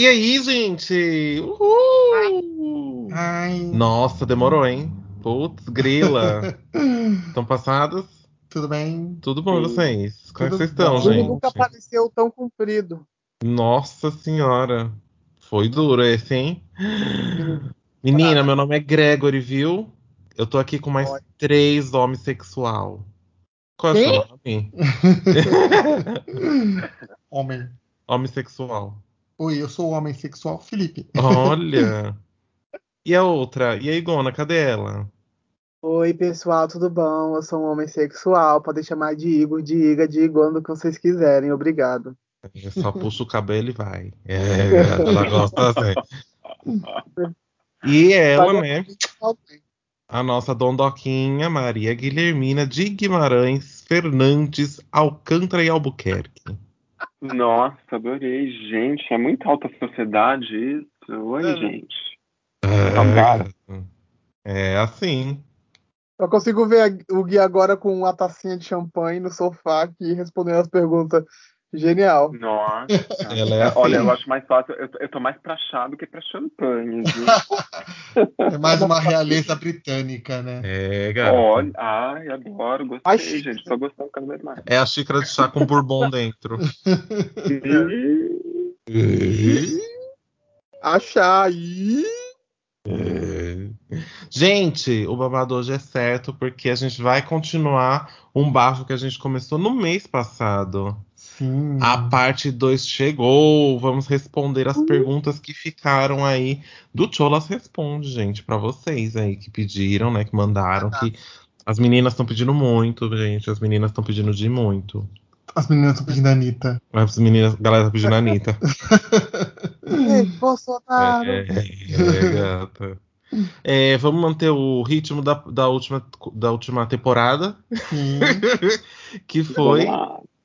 E aí, gente? Uhul! Ai. Nossa, demorou, hein? Putz, grila. Estão passados? Tudo bem? Tudo bom, Sim. vocês? Como é que Tudo vocês estão, bom. Gente? nunca apareceu tão comprido. Nossa senhora. Foi duro esse, hein? Menina, meu nome é Gregory, viu? Eu tô aqui com mais Oi. três homens sexual. Qual é o seu nome? Homem. Homem sexual. Oi, eu sou o homem sexual Felipe. Olha. E a outra? E a Igona, cadê ela? Oi, pessoal, tudo bom? Eu sou um homem sexual. Podem chamar de Igor, de Iga, de Iguano, o que vocês quiserem. Obrigado. É Só puxa o cabelo e vai. É, ela gosta assim. E ela, né? A nossa dondoquinha Maria Guilhermina de Guimarães Fernandes Alcântara e Albuquerque. Nossa, adorei, gente. É muito alta sociedade isso. Oi, É. gente. É, é assim. Eu consigo ver o Gui agora com uma tacinha de champanhe no sofá aqui respondendo as perguntas. Genial. Nossa. Ela é assim. Olha, eu acho mais fácil. Eu, eu tô mais pra chá do que pra champanhe, viu? É mais uma realeza britânica, né? É, gata. Olha, ai, adoro, gostei, Ai, gente. Tô gostando cada vez mais. É a xícara de chá com bourbon dentro. Achar aí. Gente, o babado hoje é certo porque a gente vai continuar um bafo que a gente começou no mês passado. Sim. A parte 2 chegou. Vamos responder as perguntas que ficaram aí do Cholas Responde, gente, pra vocês aí que pediram, né, que mandaram, que as meninas estão pedindo muito, gente, as meninas estão pedindo de muito. As meninas estão pedindo a Anitta. As meninas, a galera tá pedindo a Anitta. Ei, Bolsonaro. É, é, gata. É, vamos manter o ritmo da, da, última, da última temporada, Sim, que foi.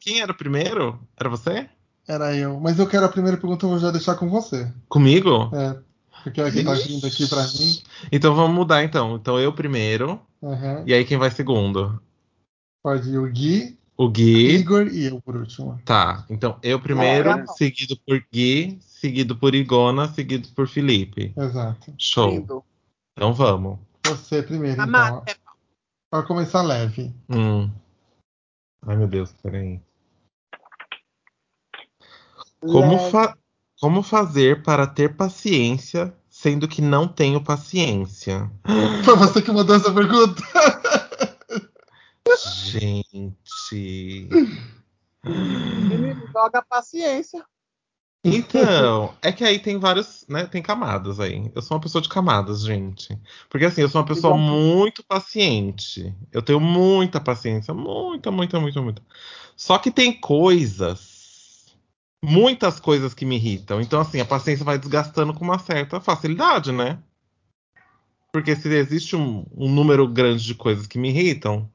Quem era o primeiro? Era você? era eu. Mas eu quero a primeira pergunta, eu vou já deixar com você. Comigo? É, porque a que tá vindo aqui pra mim. Então vamos mudar então. Então eu primeiro. Aham. E aí quem vai segundo? Pode ir o Gui, O Gui. Igor e eu por último. Tá. Então eu primeiro, seguido por Gui, seguido por Igona, seguido por Felipe. Exato. Show. Lindo. Então vamos. Você primeiro, então. Amada. Para começar leve. Hum. Ai meu Deus, peraí. Como, fa- como fazer para ter paciência, sendo que não tenho paciência? Foi você que mandou essa pergunta? Gente. Menino, joga paciência. Então, é que aí tem vários, né? Tem camadas aí. Eu sou uma pessoa de camadas, gente. Porque assim, eu sou uma pessoa muito paciente. Eu tenho muita paciência, muita, muita, muita, muita. Só que tem coisas, muitas coisas que me irritam. Então, assim, a paciência vai desgastando com uma certa facilidade, né? Porque se existe um, um número grande de coisas que me irritam,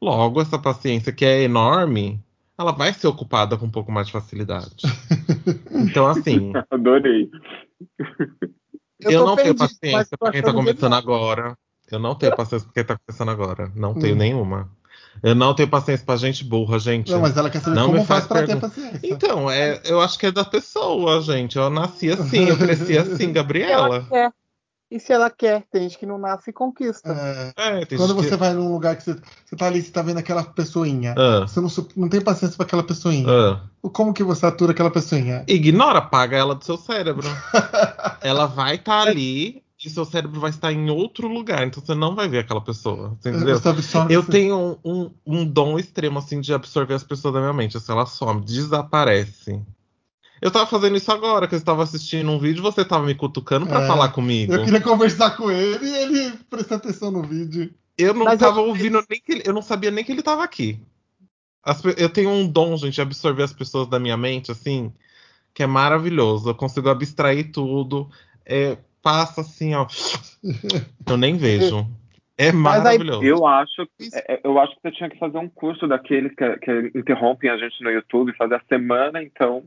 logo essa paciência que é enorme, ela vai ser ocupada com um pouco mais de facilidade. Então, assim, Adorei. eu, tô não tenho perdido, mas paciência pra quem tá começando agora. Eu não tenho paciência pra quem tá começando agora. Não tenho Hum. nenhuma. Eu não tenho paciência pra gente burra, gente. Não, mas ela quer saber Não como faz faz pra ter pergunta. paciência. Então, é, eu acho que é da pessoa, gente. Eu nasci assim, eu cresci assim, Gabriela. E se ela quer? Tem gente que não nasce e conquista. É, É, tem quando gente você que... vai num lugar que você, você tá ali, você tá vendo aquela pessoinha. Ah, Você não, não tem paciência pra aquela pessoinha. ah. Como que você atura aquela pessoinha? Ignora, apaga ela do seu cérebro. ela vai estar ali e seu cérebro vai estar em outro lugar. Então você não vai ver aquela pessoa. Entendeu? Absorve. Eu tenho um, um, um dom extremo, assim, de absorver as pessoas da minha mente. Assim, ela some, desaparece. Eu tava fazendo isso agora, que eu estava assistindo um vídeo e você tava me cutucando pra É, falar comigo. Eu queria conversar com ele e ele prestar atenção no vídeo. Eu não Mas tava eu- ouvindo nem que ele, eu não sabia nem que ele tava aqui. As eu tenho um dom, gente, de absorver as pessoas da minha mente, assim, que é maravilhoso. Eu consigo abstrair tudo. É, passa assim, ó. Eu nem vejo. É Mas aí- maravilhoso. Eu acho, Isso. é, eu acho que você tinha que fazer um curso daqueles que, que interrompem a gente no YouTube, fazer a semana, então,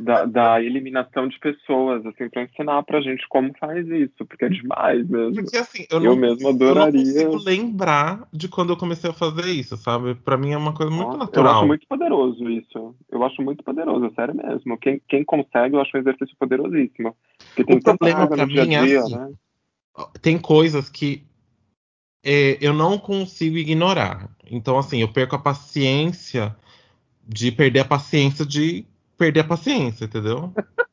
da, da eliminação de pessoas, assim, para ensinar pra gente como faz isso, porque é demais mesmo. Porque assim, eu, Eu não, mesmo eu não adoraria. consigo lembrar de quando eu comecei a fazer isso, sabe? Pra mim é uma coisa muito Nossa, Eu natural. acho muito poderoso isso. Eu acho muito poderoso, sério mesmo. Quem, quem consegue, eu acho um exercício poderosíssimo. Porque tem O problema dia mim é dia, assim, né? Tem coisas que é, eu não consigo ignorar. Então, assim, eu perco a paciência de perder a paciência de perder a paciência, entendeu?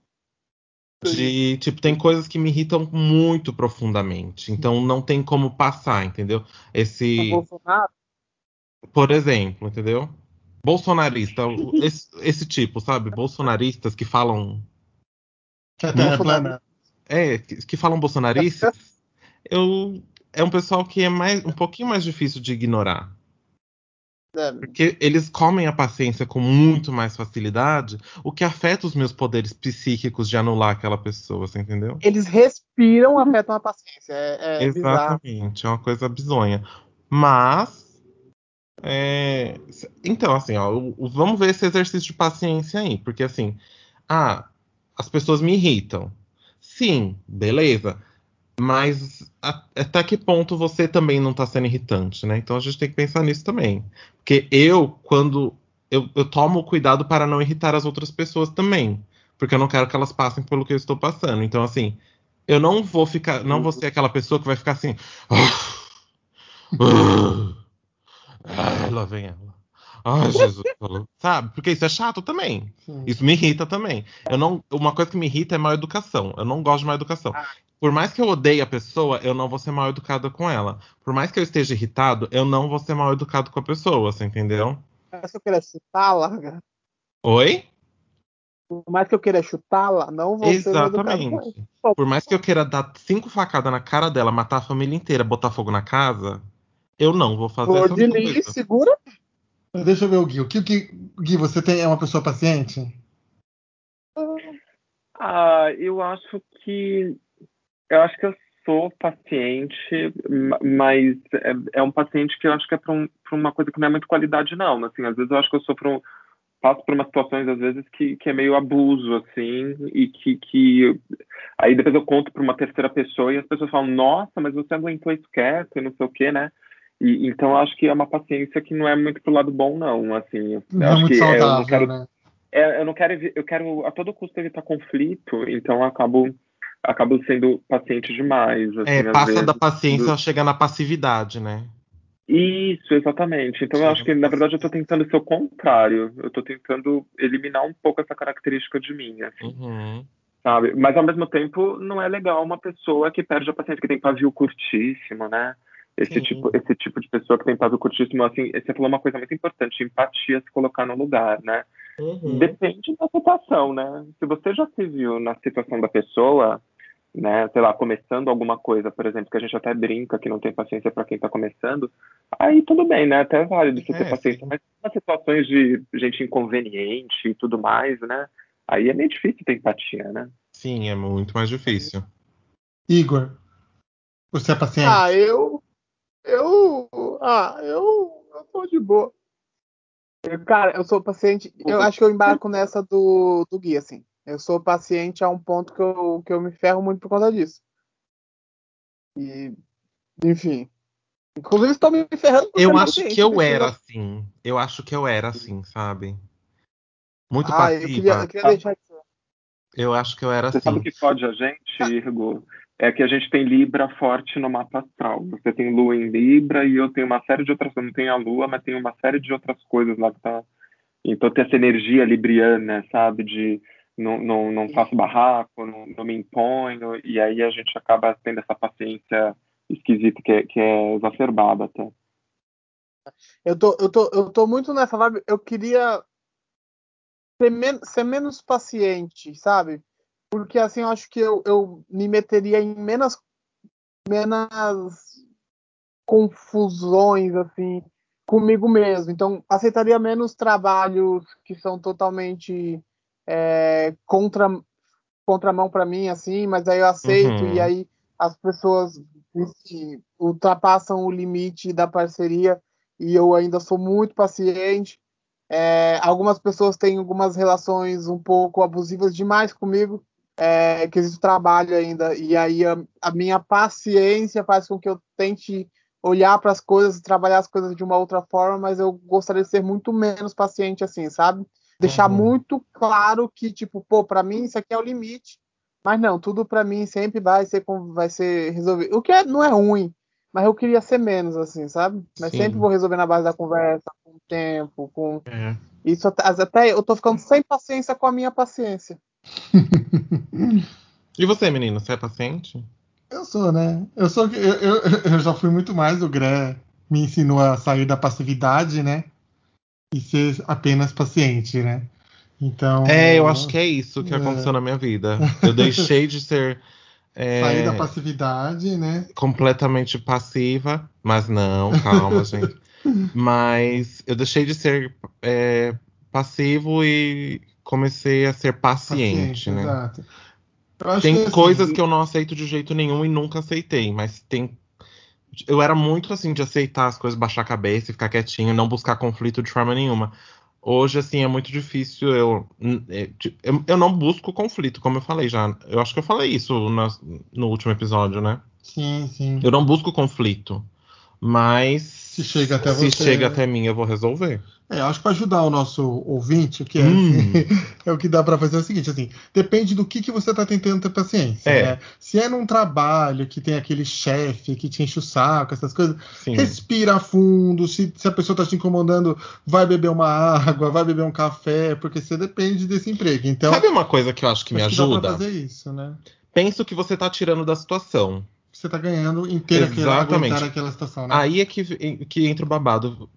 De, tipo, tem coisas que me irritam muito profundamente. Então não tem como passar, entendeu? Esse, Bolsonaro? por exemplo, entendeu? Bolsonarista, esse, esse tipo, sabe? Bolsonaristas que falam. Que a Terra é plana. É, que, que falam bolsonaristas, eu, é um pessoal que é mais, um pouquinho mais difícil de ignorar. É, Porque eles comem a paciência com muito mais facilidade, o que afeta os meus poderes psíquicos de anular aquela pessoa, você entendeu? eles respiram, afetam a paciência. É, é bizarro. Exatamente, é uma coisa bizonha. Mas. é, Então, assim, ó, vamos ver esse exercício de paciência aí. Porque, assim, ah, as pessoas me irritam. Sim, beleza. Mas a- até que ponto você também não tá sendo irritante, né? Então a gente tem que pensar nisso também. Porque eu, quando. Eu, eu tomo cuidado para não irritar as outras pessoas também. Porque eu não quero que elas passem pelo que eu estou passando. Então, assim, eu não vou ficar. Não vou ser aquela pessoa que vai ficar assim. Ai, lá vem ela. Ai, Jesus. Sabe? Porque isso é chato também. Sim. Isso me irrita também. Eu não, uma coisa que me irrita é mal educação. Eu não gosto de mal educação. Por mais que eu odeie a pessoa, eu não vou ser mal educado com ela. Por mais que eu esteja irritado, eu não vou ser mal educado com a pessoa, você entendeu? Mas se eu queira chutá-la, cara, Oi? por mais que eu queira chutá-la, não vou ser mal. Exatamente. Por mais que eu queira dar cinco facadas na cara dela, matar a família inteira, botar fogo na casa, eu não vou fazer Flor essa coisa. segura. Deixa eu ver o Gui. O que, que, Gui, você tem, é uma pessoa paciente? Ah, eu acho que eu acho que eu sou paciente, ma- mas é, é um paciente que eu acho que é para um, uma coisa que não é muito qualidade, não. Assim, às vezes eu acho que eu sou um, passo por umas situações às vezes que, que é meio abuso, assim, e que, que aí depois eu conto para uma terceira pessoa e as pessoas falam, nossa, mas você aguentou isso quieto e não sei o quê, né? E, então acho que é uma paciência que não é muito pro lado bom, não, assim. Não é muito que é, eu não saudável, quero né? é, eu não quero, eu quero a todo custo evitar conflito, então eu acabo, acabo sendo paciente demais, assim, É, passa vezes. da paciência, Do- chega na passividade, né? Isso, exatamente. Então eu acho que, na verdade, eu tô tentando ser o contrário. Eu tô tentando eliminar um pouco essa característica de mim, assim, Uhum. sabe? Mas, ao mesmo tempo, não é legal uma pessoa que perde a paciência, que tem pavio curtíssimo, né? Esse Sim. tipo, esse tipo de pessoa que tem pavio curtíssimo, assim, você falou uma coisa muito importante, empatia, se colocar no lugar, né? Uhum. Depende da situação, né? Se você já se viu na situação da pessoa, né, sei lá, começando alguma coisa, por exemplo, que a gente até brinca que não tem paciência para quem está começando, aí tudo bem, né? Até é válido você É, ter paciência, sim. mas nas situações de gente inconveniente e tudo mais, né? Aí é meio difícil ter empatia, né? Sim, é muito mais difícil. Igor, você é paciente? Ah, eu. Eu. Ah, eu. Eu tô de boa. Eu, Cara, eu sou paciente. Eu acho que eu embarco nessa do, do Gui, assim. Eu sou paciente a um ponto que eu, que eu me ferro muito por conta disso. E. Enfim. Inclusive, estou me ferrando por Eu ser acho paciente, que eu era assim. Eu acho que eu era assim, sabe? Muito Ah, eu passiva. queria, eu queria deixar isso. Eu acho que eu era Você sabe o assim. que pode a gente, Irgo? É que a gente tem Libra forte no mapa astral. Você tem Lua em Libra e eu tenho uma série de outras. Eu não tenho a Lua, mas tenho uma série de outras coisas lá que tá. Então tem essa energia libriana, sabe? De não, não, não faço barraco, não, não me imponho, e aí a gente acaba tendo essa paciência esquisita que é, que é exacerbada até. Eu tô, eu, tô, eu tô muito nessa vibe. Eu queria ser, men ser menos paciente, sabe? Porque assim eu acho que eu, eu me meteria em menos, menos confusões assim comigo mesmo. Então aceitaria menos trabalhos que são totalmente é, contra contramão para mim assim, mas aí eu aceito Uhum. e aí as pessoas enfim, ultrapassam o limite da parceria e eu ainda sou muito paciente. É, algumas pessoas têm algumas relações um pouco abusivas demais comigo, é, quesito trabalho ainda, e aí a, a, minha paciência faz com que eu tente olhar para as coisas e trabalhar as coisas de uma outra forma, mas eu gostaria de ser muito menos paciente assim, sabe? Deixar uhum. muito claro que, tipo, pô, para mim isso aqui é o limite, mas não, tudo para mim sempre vai ser, vai ser resolvido. O que é, não é ruim, mas eu queria ser menos, assim, sabe? Mas Sim. sempre vou resolver na base da conversa, com o tempo, com. É. Isso até, até eu tô ficando sem paciência com a minha paciência. E você, menino, você é paciente? Eu sou, né? Eu sou. Eu, eu, eu já fui muito mais. O Gré me ensinou a sair da passividade, né? E ser apenas paciente, né? Então. É, eu acho que é isso que é. aconteceu na minha vida. Eu deixei de ser é, Sair da passividade, né? Completamente passiva, mas não, calma, gente. Mas eu deixei de ser é, passivo e comecei a ser paciente, paciente né? Exato. Tem que, assim, coisas que eu não aceito de jeito nenhum e nunca aceitei, mas tem. Eu era muito assim de aceitar as coisas, baixar a cabeça e ficar quietinho, não buscar conflito de forma nenhuma. Hoje, assim, é muito difícil. Eu, é, eu, eu não busco conflito, como eu falei já. Eu acho que eu falei isso no, no último episódio, né? Sim, sim. Eu não busco conflito. Mas se chega até se você, chega até mim, eu vou resolver. É, acho que para ajudar o nosso ouvinte, o que é, hum. é o que dá para fazer é o seguinte, assim, depende do que, que você está tentando ter paciência. É. Né? Se é num trabalho que tem aquele chefe que te enche o saco, essas coisas, Sim. respira fundo. Se, se a pessoa está te incomodando, vai beber uma água, vai beber um café, porque você depende desse emprego. Então, sabe uma coisa que eu acho que acho me ajuda? Que dá pra fazer isso, né? Pensa o que você está tirando da situação você está ganhando inteira Exatamente. aguentar aquela situação, né? Aí é que, que entra o babado.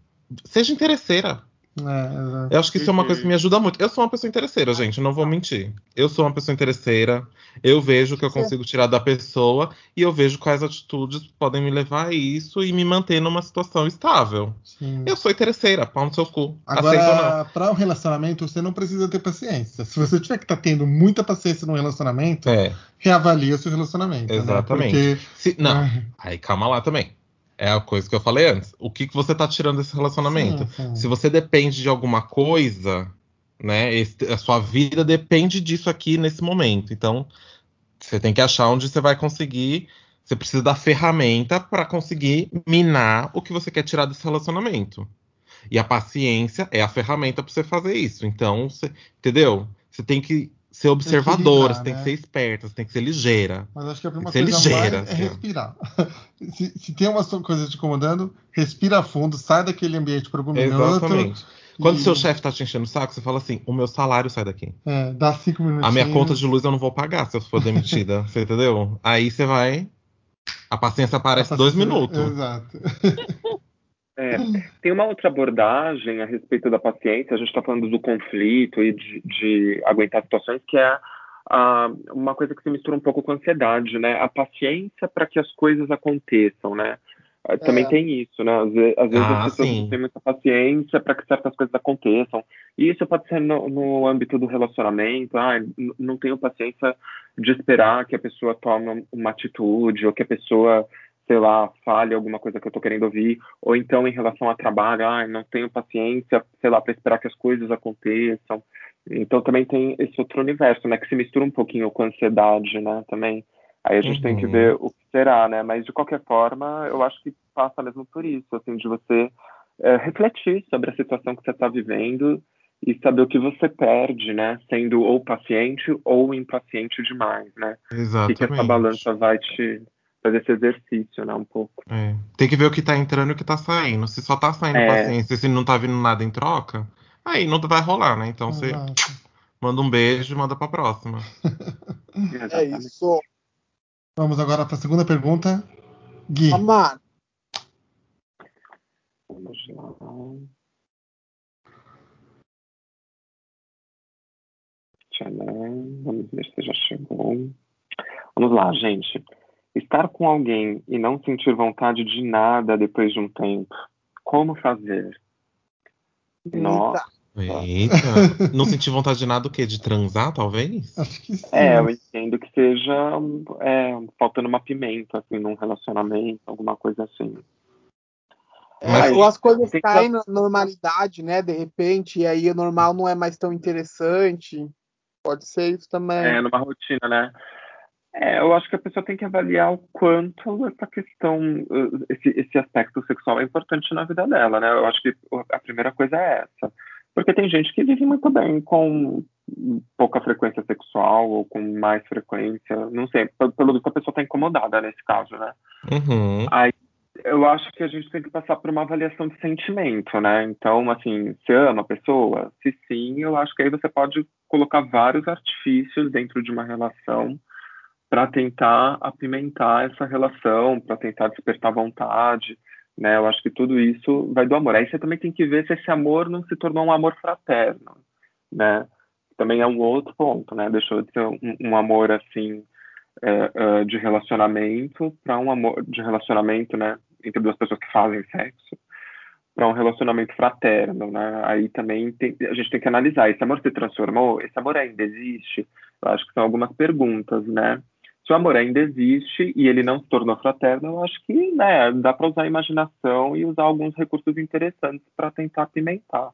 Seja interesseira. É, eu acho que isso é uma coisa que me ajuda muito. Eu sou uma pessoa interesseira, gente, não vou mentir. Eu sou uma pessoa interesseira, eu vejo o que eu consigo tirar da pessoa e eu vejo quais atitudes podem me levar a isso e me manter numa situação estável. Sim. Eu sou interesseira, pau no seu cu. Agora, para um relacionamento, você não precisa ter paciência. Se você tiver que estar tá tendo muita paciência no relacionamento, é. reavalia o seu relacionamento. Né? Exatamente. Né? Porque... Se, não, aí calma lá também é a coisa que eu falei antes. O que, que você tá tirando desse relacionamento? Sim, sim. Se você depende de alguma coisa, né? Esse, a sua vida depende disso aqui nesse momento. Então, você tem que achar onde você vai conseguir. Você precisa da ferramenta para conseguir minar o que você quer tirar desse relacionamento. E a paciência é a ferramenta para você fazer isso. Então, você, entendeu? Você tem que ser observadora, você tem que né? ser esperta, você tem que ser ligeira. Mas acho que a primeira coisa ligeira, mais é assim, respirar. se, se, tem uma coisa te incomodando, respira fundo, sai daquele ambiente por algum Exatamente. minuto. Quando e... seu chefe tá te enchendo o saco, você fala assim: o meu salário sai daqui. É, dá cinco minutos. A minha conta de luz eu não vou pagar se eu for demitida. você entendeu? Aí você vai. A paciência aparece a paciência... dois minutos. Exato. É, tem uma outra abordagem a respeito da paciência, a gente está falando do conflito e de, de aguentar situações, que é uma coisa que se mistura um pouco com a ansiedade, né? A paciência para que as coisas aconteçam, né? Ah, também é. tem isso, né? Às vezes, às vezes ah, as pessoas não têm muita paciência para que certas coisas aconteçam. E isso pode ser no, no âmbito do relacionamento. Ah, não tenho paciência de esperar que a pessoa tome uma atitude ou que a pessoa sei lá, fale alguma coisa que eu tô querendo ouvir, ou então em relação a trabalho, ah, não tenho paciência, sei lá, para esperar que as coisas aconteçam. Então também tem esse outro universo, né, que se mistura um pouquinho com a ansiedade, né, também. Aí a gente uhum. tem que uhum. ver o que será, né, mas de qualquer forma, eu acho que passa mesmo por isso, assim, de você é, refletir sobre a situação que você está vivendo e saber o que você perde, né, sendo ou paciente ou impaciente demais, né. Exatamente. O que, que essa balança vai te fazer esse exercício, né, um pouco. É. Tem que ver o que tá entrando e o que tá saindo. Se só tá saindo é. paciência, se não tá vindo nada em troca, aí não vai rolar, né? Então você manda um beijo e manda pra próxima. é isso. Vamos agora pra segunda pergunta. Gui. Amar. Vamos lá. Vamos ver se já chegou. Vamos lá, gente. Estar com alguém e não sentir vontade de nada depois de um tempo. Como fazer? Nossa. Eita. Não sentir vontade de nada o quê? De transar, talvez? Acho que sim. É, eu entendo que seja é, faltando uma pimenta, assim, num relacionamento, alguma coisa assim. É, ou as coisas caem na normalidade, né? De repente, e aí o normal não é mais tão interessante. Pode ser isso também. É, numa rotina, né? É, eu acho que a pessoa tem que avaliar o quanto essa questão, esse, esse aspecto sexual é importante na vida dela, né? Eu acho que a primeira coisa é essa. Porque tem gente que vive muito bem com pouca frequência sexual ou com mais frequência, não sei, pelo visto a pessoa está incomodada nesse caso, né? Uhum. Aí eu acho que a gente tem que passar por uma avaliação de sentimento, né? Então, assim, você ama a pessoa? Se sim, eu acho que aí você pode colocar vários artifícios dentro de uma relação para tentar apimentar essa relação, para tentar despertar vontade, né? Eu acho que tudo isso vai do amor. Aí você também tem que ver se esse amor não se tornou um amor fraterno, né? Também é um outro ponto, né? Deixou de ser um, um amor assim é, é, de relacionamento para um amor de relacionamento, né? Entre duas pessoas que fazem sexo para um relacionamento fraterno, né? Aí também tem, a gente tem que analisar. Esse amor se transformou? Esse amor ainda existe? Eu acho que são algumas perguntas, né? Se o amor ainda existe e ele não se tornou fraterno, eu acho que né, dá para usar a imaginação e usar alguns recursos interessantes para tentar apimentar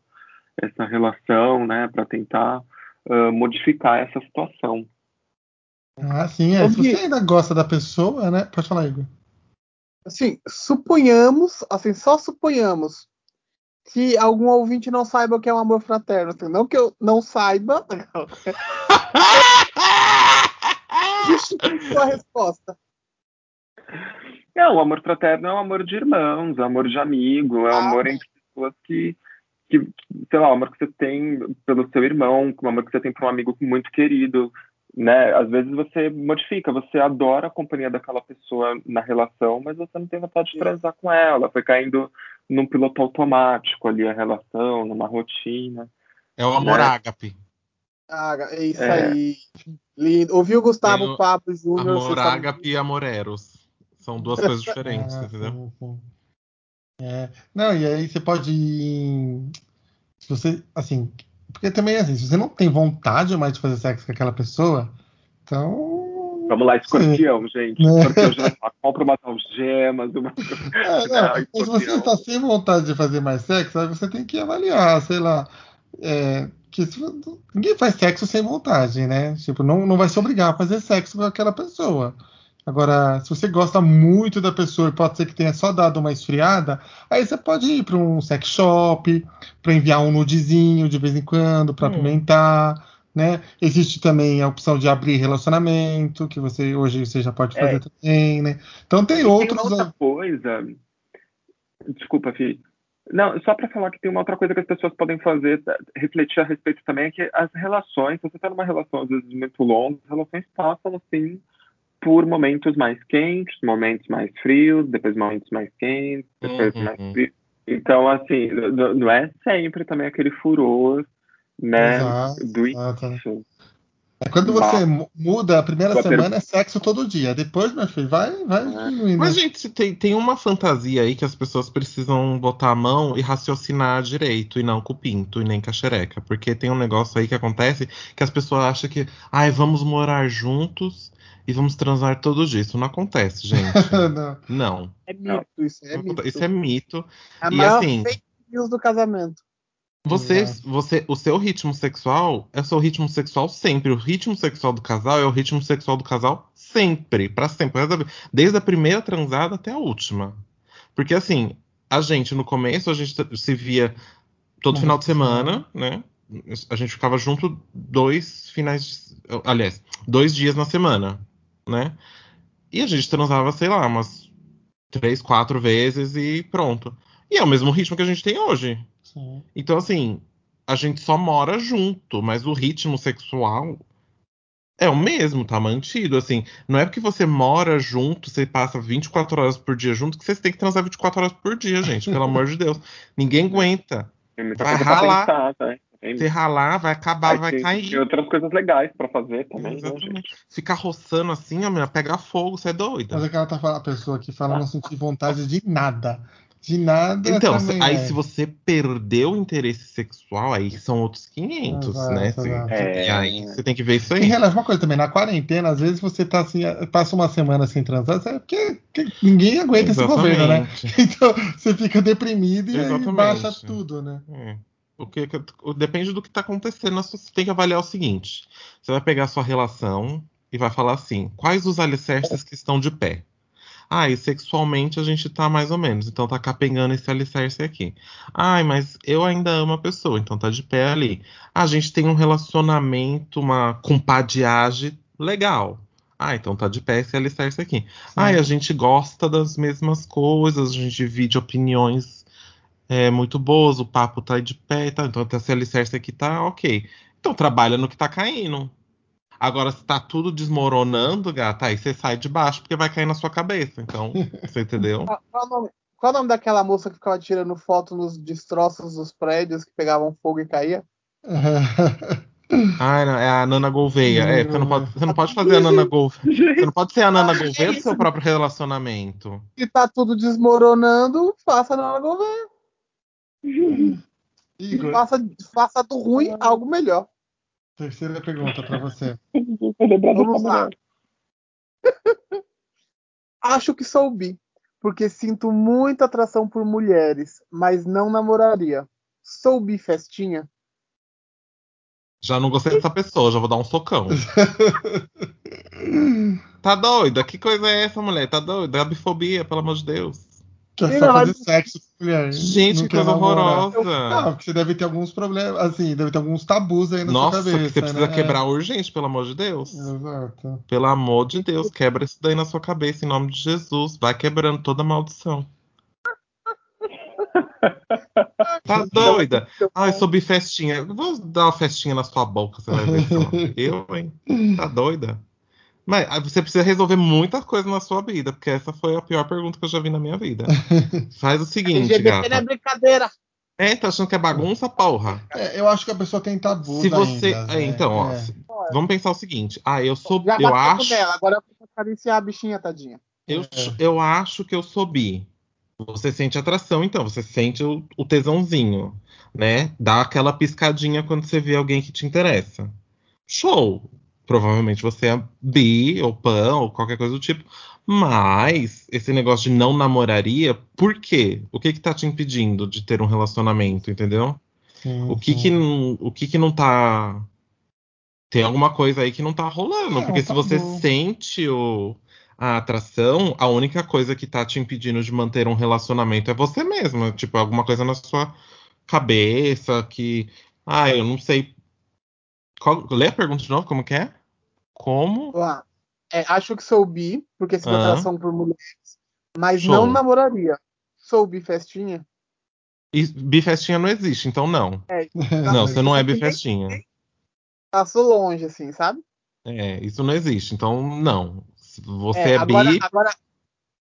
essa relação, né, para tentar uh, modificar essa situação. Ah, sim, é. Se você ainda gosta da pessoa, né? Pode falar, Igor. Assim, suponhamos, assim, só suponhamos que algum ouvinte não saiba o que é um amor fraterno. Assim, não que eu não saiba. Justifique a resposta. É, o amor fraterno é um amor de irmãos, é um amor de amigo, é um ah, amor entre pessoas que, que, sei lá, o amor que você tem pelo seu irmão, o amor que você tem para um amigo muito querido, né? Às vezes você modifica, você adora a companhia daquela pessoa na relação, mas você não tem vontade de transar com ela, foi caindo num piloto automático ali a relação, numa rotina. É o amor né? ágape. Ah, é isso é. aí. Lindo. Ouviu Gustavo Tenho Pablo Júnior? Amor ágape e amor eros. São duas coisas diferentes, é, entendeu? É. Não, e aí você pode. Se você. Assim. Porque também, assim, se você não tem vontade mais de fazer sexo com aquela pessoa, então. Vamos lá, escorpião, Sim. gente. É. Escorpião já compra umas algemas. Uma... É, não, mas se você está sem vontade de fazer mais sexo, aí você tem que avaliar, sei lá. É, que ninguém faz sexo sem vontade, né? Tipo, não, não vai se obrigar a fazer sexo com aquela pessoa. Agora, se você gosta muito da pessoa e pode ser que tenha só dado uma esfriada, aí você pode ir para um sex shop, para enviar um nudezinho de vez em quando, para hum. apimentar, né? Existe também a opção de abrir relacionamento, que você hoje você já pode fazer é. também, né? Então tem e outros. Tem outra coisa. Desculpa, Fih. Não, só para falar que tem uma outra coisa que as pessoas podem fazer, tá, refletir a respeito também, é que as relações, se você está numa relação às vezes muito longa, as relações passam assim por momentos mais quentes, momentos mais frios, depois momentos mais quentes, depois uhum. mais frios. Então, assim, não é sempre também aquele furor, né, do início. Quando você muda, a primeira semana é sexo todo dia. Depois, meu filho, vai, vai é. diminuindo. Mas, gente, tem, tem uma fantasia aí que as pessoas precisam botar a mão e raciocinar direito, e não com o pinto, e nem com a xereca. Porque tem um negócio aí que acontece que as pessoas acham que, ai, vamos morar juntos e vamos transar todo dia. Isso não acontece, gente. não. não. É mito, isso é mito. Isso é mito. A e assim. Fake news do casamento. Você, você, o seu ritmo sexual é o seu ritmo sexual sempre. O ritmo sexual do casal é o ritmo sexual do casal sempre, para sempre, desde a primeira transada até a última. Porque assim, a gente no começo a gente se via todo final de semana, né? A gente ficava junto dois finais, de, aliás, dois dias na semana, né? E a gente transava, sei lá, umas três, quatro vezes e pronto. E é o mesmo ritmo que a gente tem hoje. Sim. Então, assim, a gente só mora junto, mas o ritmo sexual é o mesmo, tá mantido. Assim, não é porque você mora junto, você passa 24 horas por dia junto, que você tem que transar 24 horas por dia, gente. Pelo amor de Deus. Ninguém aguenta. Vai ralar. Pensar, tá? Você ralar, vai acabar, vai, vai cair. Tem outras coisas legais para fazer também, né, gente? Ficar roçando assim, ó, pegar fogo, você é doida. Mas é que ela tá falando, a pessoa que fala não sentir vontade de nada. De nada. Então, aí é. se você perdeu o interesse sexual, aí são outros 500, exato, né? Exato. É... E aí você tem que ver isso aí. E relaxa uma coisa também, na quarentena, às vezes você tá assim, passa uma semana sem transar, é porque, porque ninguém aguenta Exatamente. esse governo, né? Então você fica deprimido e aí baixa tudo, né? É. O que, depende do que tá acontecendo. Você tem que avaliar o seguinte: você vai pegar a sua relação e vai falar assim: quais os alicerces que estão de pé? Ah, e sexualmente a gente tá mais ou menos, então tá capengando esse alicerce aqui. Ai, mas eu ainda amo a pessoa, então tá de pé ali. Ah, a gente tem um relacionamento, uma compadreagem legal. Ah, então tá de pé esse alicerce aqui. Sim. Ah, a gente gosta das mesmas coisas, a gente divide opiniões é, muito boas, o papo tá de pé e tal. Então esse alicerce aqui tá ok. Então trabalha no que tá caindo. Agora, se tá tudo desmoronando, gata, aí você sai de baixo porque vai cair na sua cabeça. Então, você entendeu? Qual, qual, o nome, qual, o nome, daquela moça que ficava tirando foto nos destroços dos prédios que pegavam fogo e caía? Ah, é a Nana Gouveia. É, você não pode, você não pode fazer a Nana Gouveia. Você não pode ser a Nana Gouveia do seu próprio relacionamento. Se tá tudo desmoronando, faça a Nana Gouveia. Faça, faça do ruim algo melhor. Terceira pergunta para você. Vamos lá. Acho que sou bi, porque sinto muita atração por mulheres, mas não namoraria. Sou bi festinha? Já não gostei dessa pessoa, já vou dar um socão. tá doida? Que coisa é essa, mulher? Tá doida? É a bifobia, pelo amor de Deus. Quer é só fazer sexo com mulher. Gente, que coisa horrorosa. Não, porque você deve ter alguns problemas, assim, deve ter alguns tabus aí na Nossa, sua cabeça. que você precisa né? quebrar urgente, pelo amor de Deus. Exato. Pelo amor de Deus, quebra isso daí na sua cabeça, em nome de Jesus. Vai quebrando toda a maldição. Tá doida? Ai, soube festinha. Vou dar uma festinha na sua boca, você vai ver. Eu, hein? Tá doida? Mas você precisa resolver muitas coisas na sua vida, porque essa foi a pior pergunta que eu já vi na minha vida. Faz o seguinte, LGBT gata. Não é brincadeira. É, tá achando que é bagunça, porra? É, eu acho que a pessoa tem tabu Se você, ainda, é, né? então, ó, é. vamos pensar o seguinte. Ah, eu sou, Já eu acho. Dela, agora eu vou acariciar a bichinha, tadinha. Eu, é. eu acho que eu sou bi. Você sente atração, então, você sente o, o tesãozinho, né? Dá aquela piscadinha quando você vê alguém que te interessa. Show! Provavelmente você é bi ou pan ou qualquer coisa do tipo. Mas esse negócio de não namoraria, por quê? O que que tá te impedindo de ter um relacionamento, entendeu? Sim, o que sim. que não, o que que não tá tem alguma coisa aí que não tá rolando, é, porque se você bom. sente o, a atração, a única coisa que tá te impedindo de manter um relacionamento é você mesma, tipo alguma coisa na sua cabeça que, ah, eu não sei qual, lê a pergunta de novo, como que é? Como? é, acho que sou bi, porque sinto ah. atração por mulheres, mas não namoraria. Sou bi festinha? E bifestinha não existe, então não. É, não, você não é bifestinha. Passo longe, assim, sabe? É, isso não existe, então não. Você é, é agora, bi. Agora,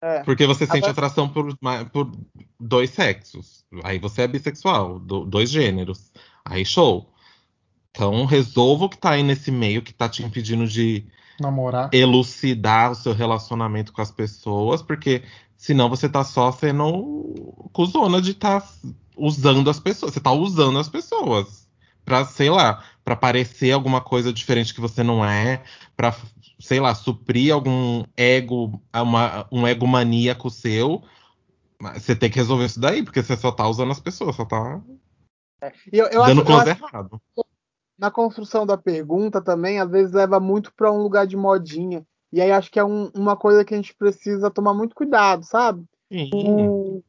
é. Porque você sente agora... atração por, por dois sexos. Aí você é bissexual, do, dois gêneros. Aí show. Então resolva o que tá aí nesse meio que tá te impedindo de namorar, elucidar o seu relacionamento com as pessoas, porque senão você tá só sendo cuzona de estar tá usando as pessoas. Você tá usando as pessoas para, sei lá, para parecer alguma coisa diferente que você não é, para, sei lá, suprir algum ego, uma, um ego maníaco seu. Você tem que resolver isso daí, porque você só tá usando as pessoas, só tá é, eu, eu dando acho, eu errado na construção da pergunta também, às vezes leva muito para um lugar de modinha. E aí acho que é um, uma coisa que a gente precisa tomar muito cuidado, sabe? Sim.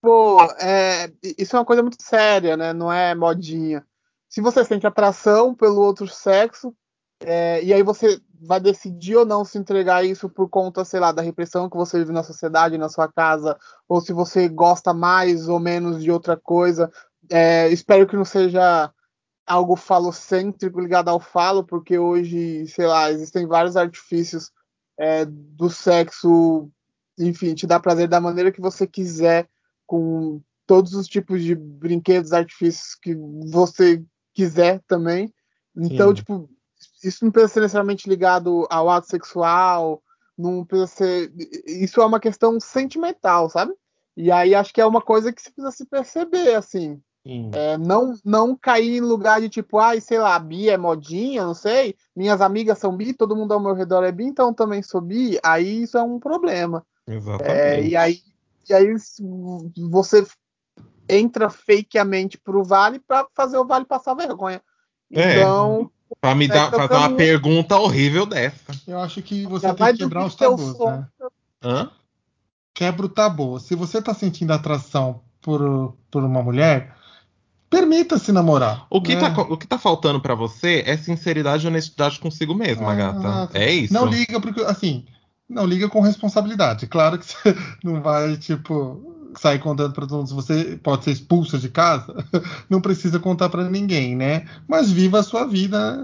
pô, é, isso é uma coisa muito séria, né? Não é modinha. Se você sente atração pelo outro sexo, é, e aí você vai decidir ou não se entregar a isso por conta, sei lá, da repressão que você vive na sociedade, na sua casa, ou se você gosta mais ou menos de outra coisa. É, espero que não seja algo falocêntrico ligado ao falo, porque hoje, sei lá, existem vários artifícios é, do sexo, enfim, te dá prazer da maneira que você quiser, com todos os tipos de brinquedos, artifícios que você quiser também. Então, Sim. tipo, isso não precisa ser necessariamente ligado ao ato sexual, não precisa ser. Isso é uma questão sentimental, sabe? E aí acho que é uma coisa que se precisa se perceber, assim. É, não, não cair em lugar de tipo, ai, sei lá, bi é modinha, não sei. Minhas amigas são bi, todo mundo ao meu redor é bi, então também sou bi. Aí isso é um problema. Exatamente. É, e, aí, e aí você entra fakeamente pro Vale para fazer o Vale passar vergonha. É. Então. Pra me dar, fazer uma pergunta horrível dessa. Eu acho que você Já tem que quebrar os tabus, né? Hã? Quebra o tabu. Se você tá sentindo atração por, por uma mulher, Permita-se namorar. O que, né? tá, o que tá faltando para você é sinceridade e honestidade consigo mesma, ah, gata. É isso. Não liga, porque, assim, não liga com responsabilidade. Claro que você não vai, tipo, sair contando para todos. Você pode ser expulsa de casa, não precisa contar para ninguém, né? Mas viva a sua vida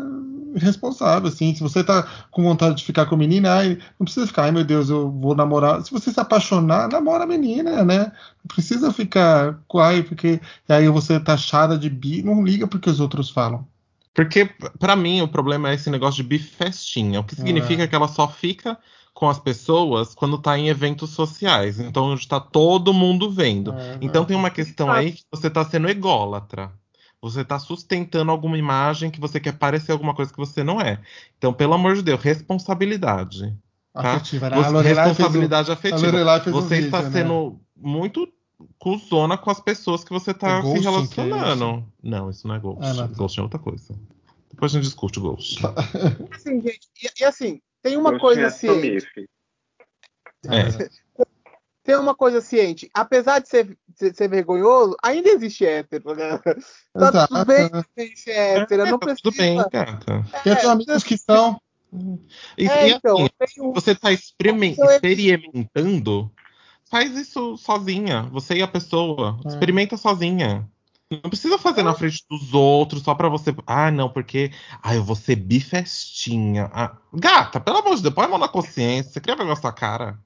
responsável, assim. Se você tá com vontade de ficar com a menina, ai, não precisa ficar, ai meu Deus, eu vou namorar. Se você se apaixonar, namora a menina, né? Não precisa ficar, ai, porque aí você tá achada de bi, não liga porque os outros falam. Porque, para mim, o problema é esse negócio de bifestinha, o que significa é. que ela só fica com as pessoas quando tá em eventos sociais. Então está todo mundo vendo. É, então tem uma questão aí que você tá sendo ególatra. Você está sustentando alguma imagem que você quer parecer alguma coisa que você não é. Então, pelo amor de Deus, responsabilidade. Tá? Afetiva, né? Você, responsabilidade afetiva. Você um está vídeo, né? sendo né? muito cuzona com as pessoas que você está é se relacionando. É não, isso não é ghost. Ah, não. Ghost é outra coisa. Depois a gente discute o ghost. Assim, gente, e, e assim, tem uma coisa assim. É tem uma coisa ciente. Apesar de ser, ser vergonhoso, ainda existe hétero, né? Tá Exato. tudo bem que ser hétero, é, não tá precisa. Tudo bem, gata. É, tenho amigos que são. E, é, então, assim, um... você está experimentando, faz isso sozinha. Você e a pessoa. É. Experimenta sozinha. Não precisa fazer na frente dos outros só pra você. Ah, não, porque. Ah, eu vou ser bifestinha. Ah, gata, pelo amor de Deus, põe a mão na consciência. Você queria ver a sua cara?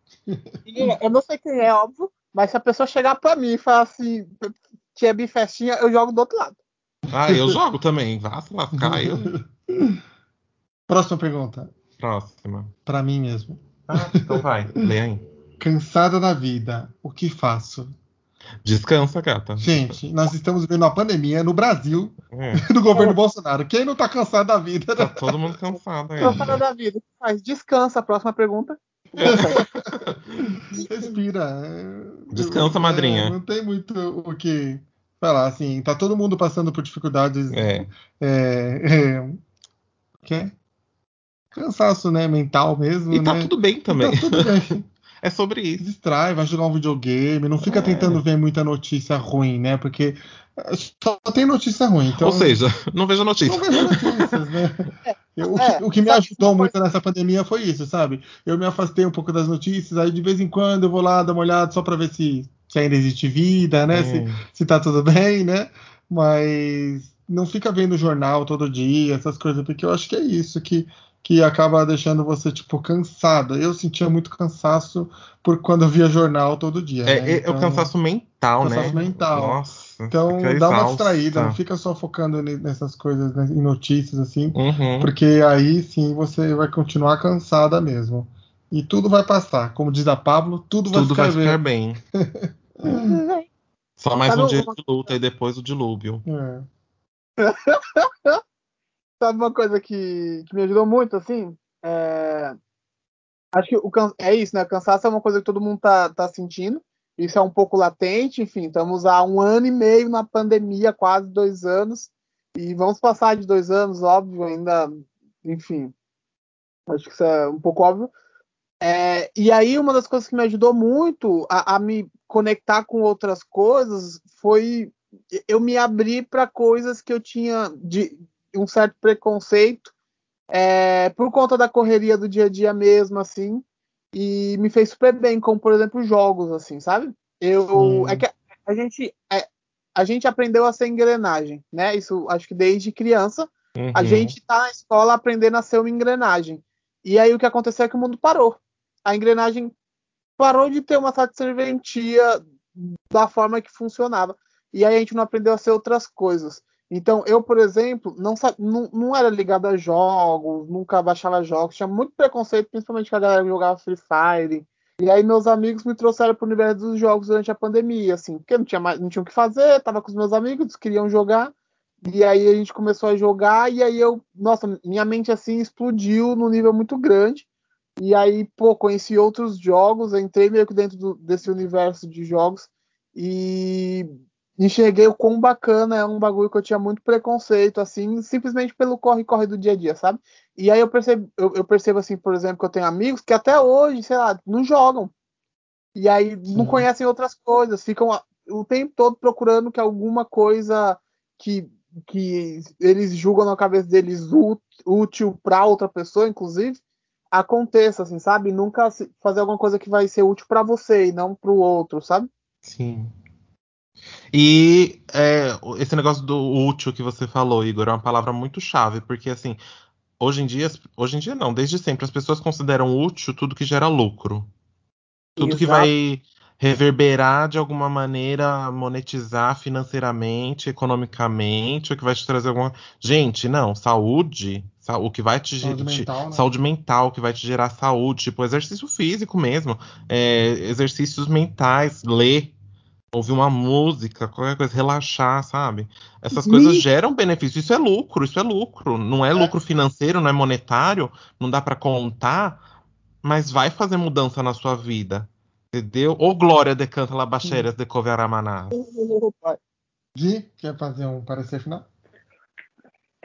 Eu não sei quem é, óbvio, mas se a pessoa chegar pra mim e falar assim, que é bifestinha, eu jogo do outro lado. Ah, eu jogo também. Vá se lascar, eu. Próxima pergunta. Próxima. Pra mim mesmo. Ah, então vai, lê aí. Cansada da vida, o que faço? Descansa, gata. Gente, nós estamos vendo a pandemia no Brasil, é. no governo é. Bolsonaro. Quem não tá cansado da vida? Tá todo mundo cansado. Cansado da vida. Faz descansa. Próxima pergunta. Respira. Descansa, madrinha. É, não tem muito o que falar, assim. Tá todo mundo passando por dificuldades. É. é, é é? Cansaço, né? Mental mesmo. E tá né? tudo bem também. tá tudo bem. É sobre isso. Distrai, vai jogar um videogame, não fica é. tentando ver muita notícia ruim, né? Porque só tem notícia ruim. Então... Ou seja, não veja notícias. Não veja notícias, né? Eu, o, que, é, o, que, me ajudou muito nessa pandemia foi isso, sabe? Eu me afastei um pouco das notícias, aí de vez em quando eu vou lá dar uma olhada só para ver se, se, ainda existe vida, né? Se, se tá tudo bem, né? Mas não fica vendo jornal todo dia, essas coisas, porque eu acho que é isso que que acaba deixando você, tipo, cansado. Eu sentia muito cansaço por quando eu via jornal todo dia. É, né? então, é o então, cansaço mental, cansaço né? Cansaço mental. Nossa. Então dá uma distraída, não fica só focando nessas coisas, né, em notícias, assim, uhum. porque aí sim você vai continuar cansada mesmo. E tudo vai passar. Como diz a Pablo, tudo vai tudo ficar, vai ficar bem. só mais um dia de luta e depois o dilúvio. É. Sabe uma coisa que, que me ajudou muito, assim? É... Acho que o can... é isso, né? Cansaço é uma coisa que todo mundo tá, tá sentindo. Isso é um pouco latente, enfim, estamos há um ano e meio na pandemia, quase dois anos, e vamos passar de dois anos, óbvio, ainda, enfim, acho que isso é um pouco óbvio. É, e aí, uma das coisas que me ajudou muito a, a me conectar com outras coisas foi eu me abrir para coisas que eu tinha de, um certo preconceito é, por conta da correria do dia a dia mesmo, assim, e me fez super bem, como por exemplo jogos, assim, sabe? Eu é que a, a gente é, a gente aprendeu a ser engrenagem, né? Isso acho que desde criança uhum. a gente tá na escola aprendendo a ser uma engrenagem. E aí o que aconteceu é que o mundo parou. A engrenagem parou de ter uma serventia da forma que funcionava. E aí a gente não aprendeu a ser outras coisas. Então, eu, por exemplo, não, não, era ligado a jogos, nunca baixava jogos, tinha muito preconceito, principalmente que a galera jogava Free Fire E aí meus amigos me trouxeram para o universo dos jogos durante a pandemia, assim, porque não tinha, mais, não tinha o que fazer, tava com os meus amigos, queriam jogar. E aí a gente começou a jogar e aí eu, nossa, minha mente assim explodiu num nível muito grande. E aí, pô, conheci outros jogos, entrei meio que dentro do, desse universo de jogos e enxerguei o quão bacana é um bagulho que eu tinha muito preconceito, assim, simplesmente pelo corre-corre do dia a dia, sabe? E aí eu percebo, eu, eu, percebo, assim, por exemplo, que eu tenho amigos que até hoje, sei lá, não jogam. E aí não conhecem outras coisas, ficam o tempo todo procurando que alguma coisa que que eles julgam na cabeça deles útil para outra pessoa, inclusive, aconteça, assim, sabe? Nunca fazer alguma coisa que vai ser útil para você e não para o outro, sabe? Sim. E é, esse negócio do útil que você falou, Igor, é uma palavra muito chave, porque assim, hoje em dia, hoje em dia não, desde sempre as pessoas consideram útil tudo que gera lucro. Tudo Exato. que vai reverberar de alguma maneira, monetizar financeiramente, economicamente, o que vai te trazer alguma. Gente, não, saúde, o que vai te. Saúde, te, mental, né? saúde mental, que vai te gerar saúde, tipo, exercício físico mesmo, é, exercícios mentais, ler. Ouvir uma música, qualquer coisa, relaxar, sabe? Essas coisas geram benefício. Isso é lucro, isso é lucro. Não é, é. lucro financeiro, não é monetário, não dá para contar, mas vai fazer mudança na sua vida. Entendeu? Ou Glória decanta Labacheiras de Coveramaná. Gui, quer fazer um parecer final?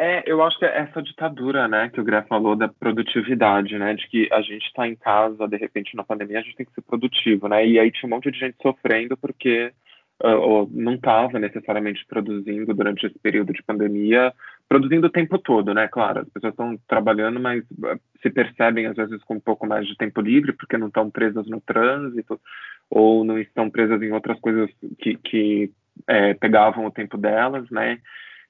É, eu acho que é essa ditadura, né, que o Greg falou da produtividade, né, de que a gente está em casa, de repente, na pandemia, a gente tem que ser produtivo, né, e aí tinha um monte de gente sofrendo porque uh, não estava necessariamente produzindo durante esse período de pandemia, produzindo o tempo todo, né, claro, as pessoas estão trabalhando, mas uh, se percebem, às vezes, com um pouco mais de tempo livre, porque não estão presas no trânsito, ou não estão presas em outras coisas que, que é, pegavam o tempo delas, né,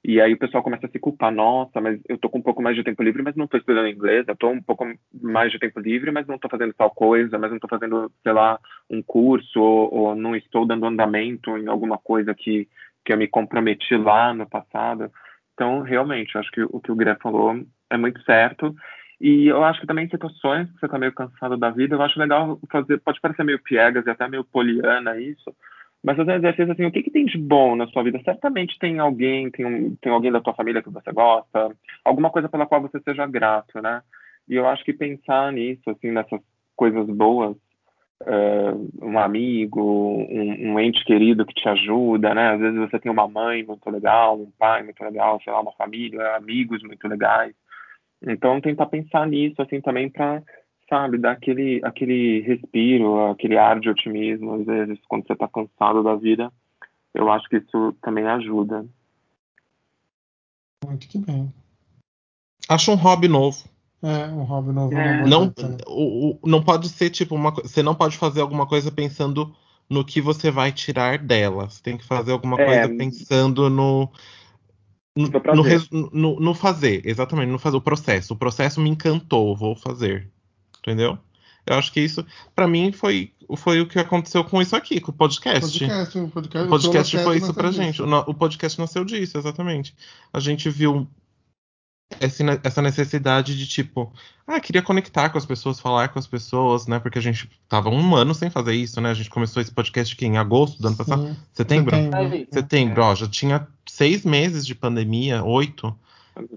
e aí o pessoal começa a se culpar, nossa, mas eu tô com um pouco mais de tempo livre, mas não tô estudando inglês, eu tô um pouco mais de tempo livre, mas não tô fazendo tal coisa, mas não tô fazendo, sei lá, um curso, ou, ou não estou dando andamento em alguma coisa que, que eu me comprometi lá no passado. Então, realmente, eu acho que o que o Greg falou é muito certo. E eu acho que também em situações que você tá meio cansado da vida, eu acho legal fazer, pode parecer meio piegas e até meio poliana isso, mas fazer um exercício assim, o que, que tem de bom na sua vida? Certamente tem alguém, tem, um, tem alguém da tua família que você gosta, alguma coisa pela qual você seja grato, né? E eu acho que pensar nisso, assim, nessas coisas boas, uh, um amigo, um, um, ente querido que te ajuda, né? Às vezes você tem uma mãe muito legal, um pai muito legal, sei lá, uma família, amigos muito legais. Então, tentar pensar nisso, assim, também para sabe, dar aquele, aquele respiro, aquele ar de otimismo, às vezes, quando você está cansado da vida. Eu acho que isso também ajuda. Muito que bem. Acho um hobby novo. É, um hobby novo. É. Não, o, o, não pode ser tipo uma Você não pode fazer alguma coisa pensando no que você vai tirar dela. Você tem que fazer alguma é. coisa pensando no. No, no, no, no, fazer, exatamente, no fazer o processo. O processo me encantou, vou fazer entendeu? Eu acho que isso, para mim, foi, foi o que aconteceu com isso aqui, com o podcast. podcast o podcast, o podcast foi isso pra gente. O, o, podcast nasceu disso, exatamente. A gente viu essa necessidade de, tipo, ah, queria conectar com as pessoas, falar com as pessoas, né? Porque a gente tava um ano sem fazer isso, né? A gente começou esse podcast aqui em agosto do ano passado. Sim. Setembro? Setembro, Setembro ó, já tinha seis meses de pandemia, oito.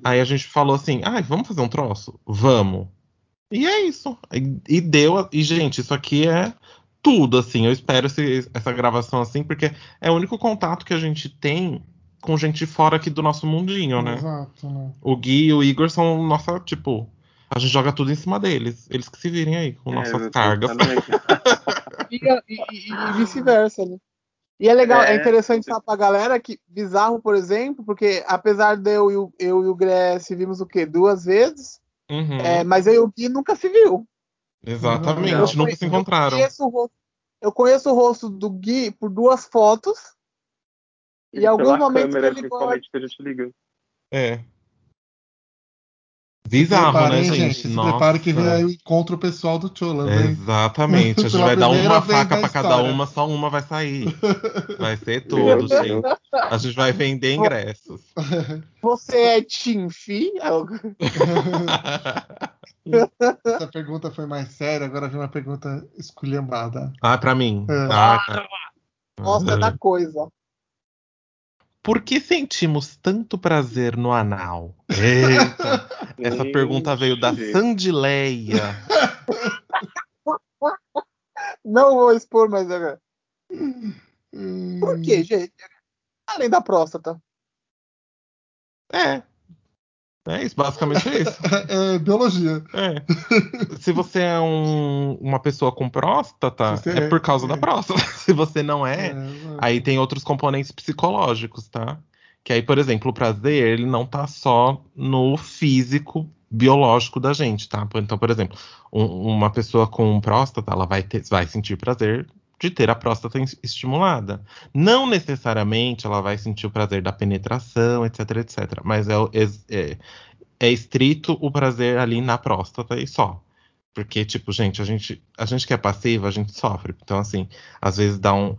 Aí a gente falou assim, ah, vamos fazer um troço? Vamos. E é isso. E, e deu. E, gente, isso aqui é tudo, assim. Eu espero esse, essa gravação assim, porque é o único contato que a gente tem com gente fora aqui do nosso mundinho, né? Exato, né? O Gui e o Igor são nossa, tipo. A gente joga tudo em cima deles. Eles que se virem aí com é, nossas cargas. e, e, e vice-versa, né? E é legal, é, é interessante falar pra galera que bizarro, por exemplo, porque apesar de eu, eu, eu e o Gress vimos o quê? Duas vezes. Uhum. É, mas eu e o Gui nunca se viu. Exatamente, eu nunca se encontraram. Eu conheço, rosto, eu conheço, o rosto do Gui por duas fotos. E, e alguns momentos câmera, que ele gosta. que a gente liga. É. Bizarro, né, gente? gente? Se prepare que vem aí o encontro pessoal do Chola. Exatamente. A gente vai dar uma faca para cada uma, só uma vai sair. Vai ser tudo, gente. A gente vai vender ingressos. Você é Tim Essa pergunta foi mais séria, agora vem uma pergunta esculhambada. Ah, pra mim. É. Ah, tá. Gosta da coisa. Por que sentimos tanto prazer no anal? Eita, essa Gente. pergunta veio da Sandileia. Não vou expor, mas. é, Hum, Por quê, gente? Além da próstata. É. É isso, basicamente é isso. É, é biologia. É. Se você é um- uma pessoa com próstata, é é, por causa é. da próstata. Se você não é, É, aí tem outros componentes psicológicos, tá? Que aí, por exemplo, o prazer, ele não tá só no físico biológico da gente, tá? Então, por exemplo, um- uma pessoa com próstata, ela vai, ter, vai sentir prazer de ter a próstata es- estimulada. Não necessariamente ela vai sentir o prazer da penetração, etc, etc. Mas é, é- é- estrito o prazer ali na próstata e só. Porque, tipo, gente, a gente, a gente que é passiva, a gente sofre. Então, assim, às vezes dá um.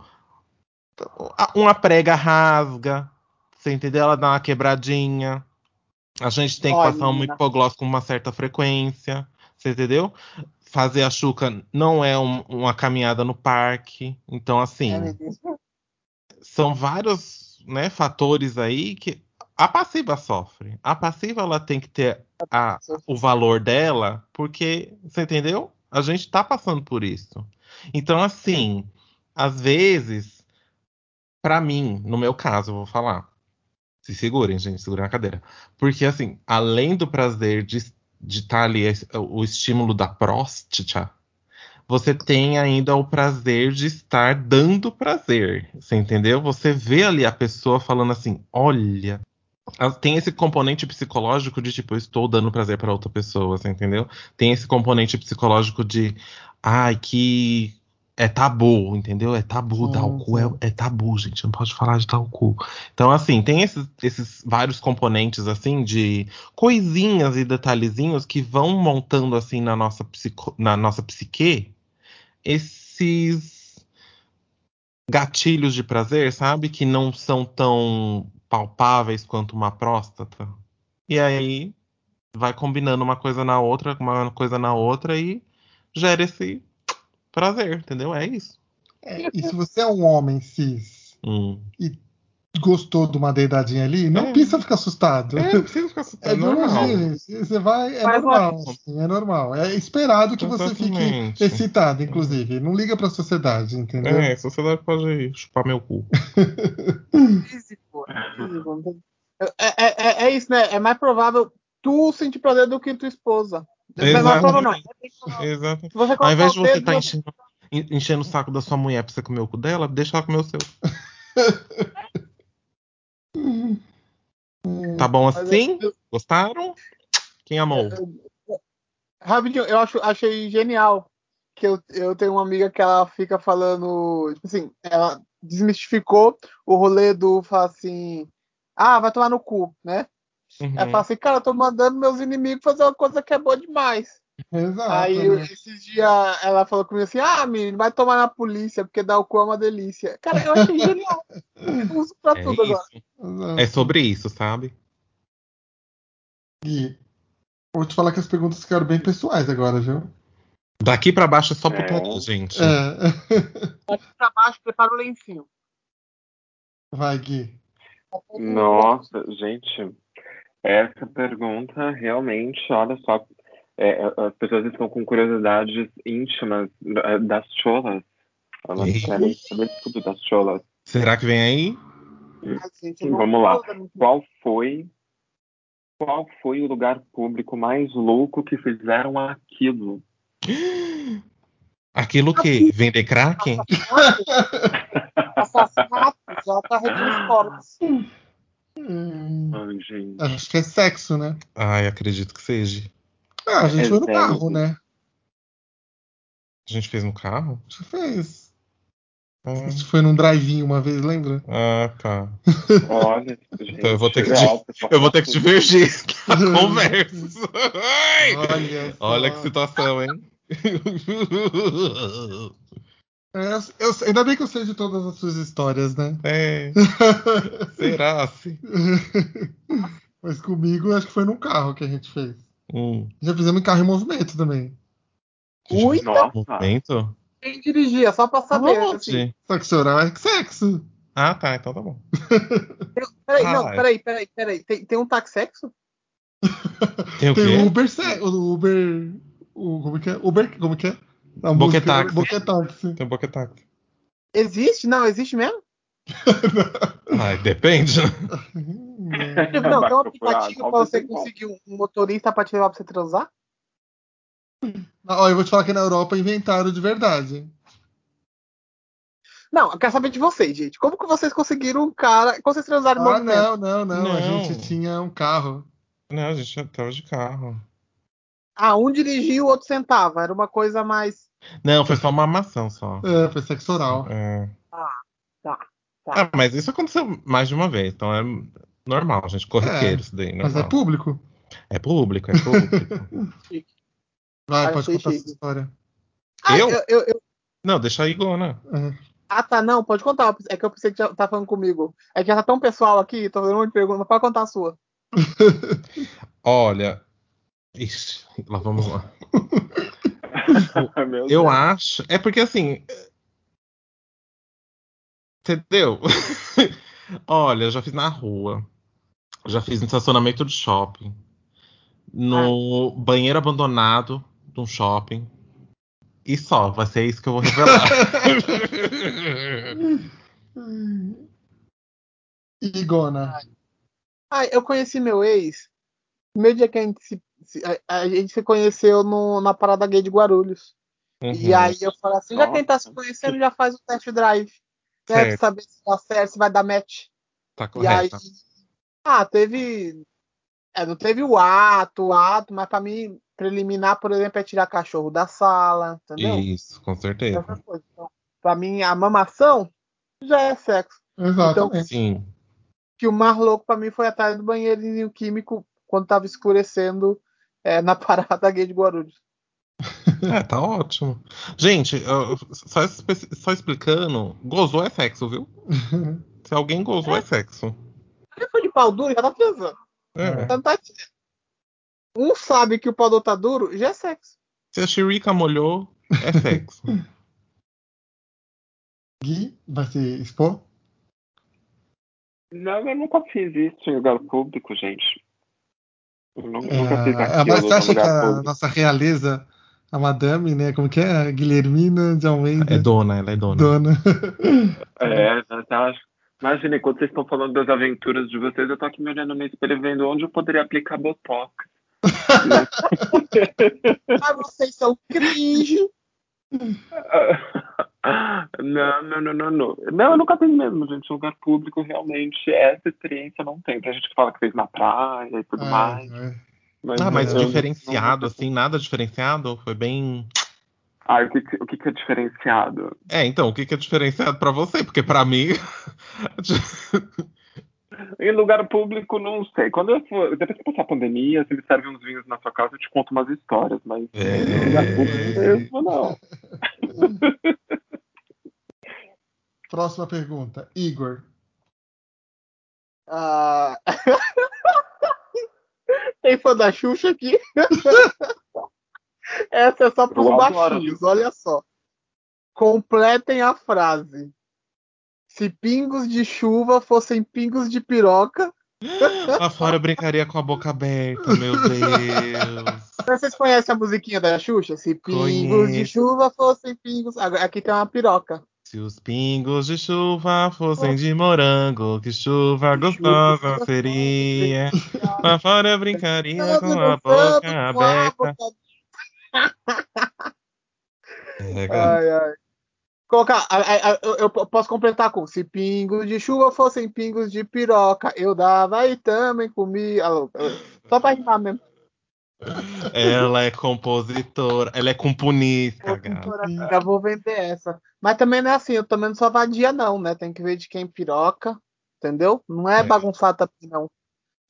Uma prega rasga. Você entendeu? Ela dá uma quebradinha. A gente tem que Olha, passar um hipoglós com uma certa frequência. Você entendeu? Fazer a chuca não é um- uma caminhada no parque. Então, assim É, são vários né, fatores aí que a passiva sofre. A passiva ela tem que ter a- o valor dela, porque, você entendeu? A gente tá passando por isso. Então, assim, às vezes, pra mim, no meu caso, eu vou falar. Se segurem, gente, segurem a cadeira. Porque, assim, além do prazer de estar ali, esse- o estímulo da próstata, você tem ainda o prazer de estar dando prazer. Você entendeu? Você vê ali a pessoa falando assim: olha. Tem esse componente psicológico de tipo, eu estou dando prazer para outra pessoa, você entendeu? Tem esse componente psicológico de, ai, que é tabu, entendeu? É tabu, dar o cu é, é tabu, gente, não pode falar de dar o cu. Então, assim, tem esses, esses vários componentes, assim, de coisinhas e detalhezinhos que vão montando, assim, na nossa, psico, na nossa psique, esses gatilhos de prazer, sabe? Que não são tão palpáveis quanto uma próstata. E aí vai combinando uma coisa na outra, uma coisa na outra e gera esse prazer, entendeu? É isso. É, e se você é um homem cis Hum. e gostou de uma deidadinha ali, não É. precisa ficar assustado. É, não precisa ficar É assustado, normal. biologia, gente. Você vai. É normal. assim, é normal. É esperado que você Exatamente. fique excitado, inclusive. Não liga pra sociedade, entendeu? É, a sociedade pode chupar meu cu. É, é, é, é isso, né? É mais provável tu sentir prazer do que tua esposa. Não é não. É. Exato. Você Ao invés de você estar no- enchendo, en- enchendo o saco da sua mulher pra você comer o cu dela, deixa ela comer o seu. Tá bom Mas assim? eu- Gostaram? Quem amou? Rapidinho, eu acho, achei genial que eu, eu tenho uma amiga que ela fica falando, tipo assim, ela desmistificou o rolê do, fala assim, ah, vai tomar no cu, né? Uhum. Ela fala assim, cara, eu tô mandando meus inimigos fazer uma coisa que é boa demais. Exato. Aí né? esses dias ela falou comigo assim, ah, menino, vai tomar na polícia, porque dar o cu é uma delícia. Cara, eu achei genial. Eu uso pra É tudo agora. isso. Exato. É sobre isso, sabe? Gui, vou te falar que as perguntas ficaram bem pessoais agora, viu? Daqui pra baixo é só É. putaria, gente. É. Aqui pra baixo, prepara o lencinho. Vai, Gui. Nossa, gente, essa pergunta realmente, olha só, é, as pessoas estão com curiosidades íntimas eh, das cholas. Elas Ih. querem saber tudo das cholas. Será que vem aí? Não Vamos lá. Qual foi qual foi o lugar público mais louco que fizeram aquilo? Aquilo que? Vender crack? Assassinato, já tá corpos. Hum, Ai, gente. acho que é sexo, né? Ai, acredito que seja. Ah, a gente foi no carro, né? A gente fez no carro? A gente fez. Ah, A gente foi num drive-in uma vez, lembra? ah, tá. Olha, gente. Então eu vou ter que- ó, o pessoal Eu vou ter que divergir a conversa. Olha. Olha que situação, hein? É, eu- ainda bem que eu sei de todas as suas histórias, né? É, será assim? Mas comigo acho que foi num carro que a gente fez. Hum. Já fizemos em carro em movimento também. Ui, Nossa. Movimento? quem dirigia, só pra saber. Aonde? Assim. Só que o senhor é sexo. Ah, tá, então tá bom. Peraí, não, Ah, é. peraí, peraí, peraí. Tem, tem um taxexo? Tem o Tem quê? o Uber o Uber. O, como que é? Uber. Como que é? A música- Boquetaxi. Boquetaxi. Tem o boquetaxi. Existe? Não, existe mesmo? Ai, depende. Tipo, não, tem um aplicativo pra você conseguir um motorista pra te levar pra você transar? Ó, eu vou te falar que na Europa inventaram de verdade. Não, eu quero saber de vocês, gente. Como que vocês conseguiram um cara. Como vocês transaram Ah, movimento? não, não, não, A Não. gente tinha um carro. Não, a gente tava de carro. Ah, um dirigia e o outro sentava. Era uma coisa mais. Não, foi só uma maçã só. É, foi sexo oral. É. tá, tá. Ah, mas isso aconteceu mais de uma vez, então é normal, gente. Corriqueiro isso daí. Mas é normal. público. É público, é público. Vai, Ah, pode contar chique. essa história. Ah, Eu? eu, eu- eu- Não, deixa a Igona. É. ah, tá, não, pode contar. É que eu pensei que já tá falando comigo. É que já tá tão pessoal aqui, tô fazendo um monte de pergunta. Pode contar a sua. Olha. Ixi, lá vamos lá. Eu Deus. acho. É porque assim. Entendeu? Olha, eu já fiz na rua. Já fiz no estacionamento de shopping. No banheiro abandonado de um shopping. E só, vai ser isso que eu vou revelar. Igona. Ah, eu conheci meu ex. No meio dia que a gente se- a, a gente se conheceu no- na parada gay de Guarulhos. E Uhum. aí eu falei assim, já que a gente tá se conhecendo, já faz o test drive. Pra Certo. saber se dá certo, se vai dar match. Tá E aí. correto. Ah, teve. É, não teve o ato, o ato, mas pra mim, preliminar, por exemplo, é tirar cachorro da sala, entendeu? Isso, com certeza. Então, pra mim, a mamação já é sexo. Exatamente. Sim. Que o mais louco pra mim foi atrás do banheirinho químico quando tava escurecendo é, na parada gay de Guarulhos. É, tá ótimo. Gente, só, só explicando, gozou é sexo, viu? Se alguém gozou é sexo. Se foi de pau duro, já tá transando. É. Então tá dizendo. Um sabe que o pau do outro tá duro, já é sexo. Se a Shirika molhou, é sexo. Gui, vai se expor? Não, eu nunca fiz isso em lugar público, gente. Eu nu- É, fiz é, aquilo mas você acha que a público. nossa realeza, a madame, né? Como que é? A Guilhermina de Almeida. É dona, ela é dona. dona. É, mas eu acho. Imagina, enquanto vocês estão falando das aventuras de vocês, eu tô aqui me olhando no espelho e vendo onde eu poderia aplicar Botox. Ah, vocês são cringe. Não, não, não, não, não. Não, eu nunca fiz mesmo, gente. Lugar público, realmente, essa experiência não tem. Tem gente que fala que fez na praia e tudo É, mais. é. Ah, mas eu- diferenciado, assim, nada diferenciado? Foi bem. Ah, o que, o que, que é diferenciado? É, então, o que, que é diferenciado pra você? Porque pra mim. Em lugar público, não sei. Quando eu for. Depois que passar a pandemia, você me serve uns vinhos na sua casa, eu te conto umas histórias, mas É. em lugar público mesmo, não. Próxima pergunta. Igor. Ah... Tem fã da Xuxa aqui? Essa é só pros Eu adoro. baixinhos, olha só. Completem a frase. Se pingos de chuva fossem pingos de piroca. Lá fora eu brincaria com a boca aberta, meu Deus. Vocês conhecem a musiquinha da Xuxa? Se pingos de Conheço. chuva fossem pingos. Aqui tem uma piroca. Se os pingos de chuva fossem de morango, que chuva gostosa seria. Lá fora eu brincaria com a boca aberta. É. Ai, ai. Colocar, eu, eu posso completar com se pingos de chuva fossem pingos de piroca, eu dava e também comia. Alô, Só pra rimar mesmo. Ela é compositora, ela é componista, cara. Já vou vender essa. Mas também não é assim, eu também não sou vadia, não, né? Tem que ver de quem piroca, entendeu? Não é, É. bagunçado também, não.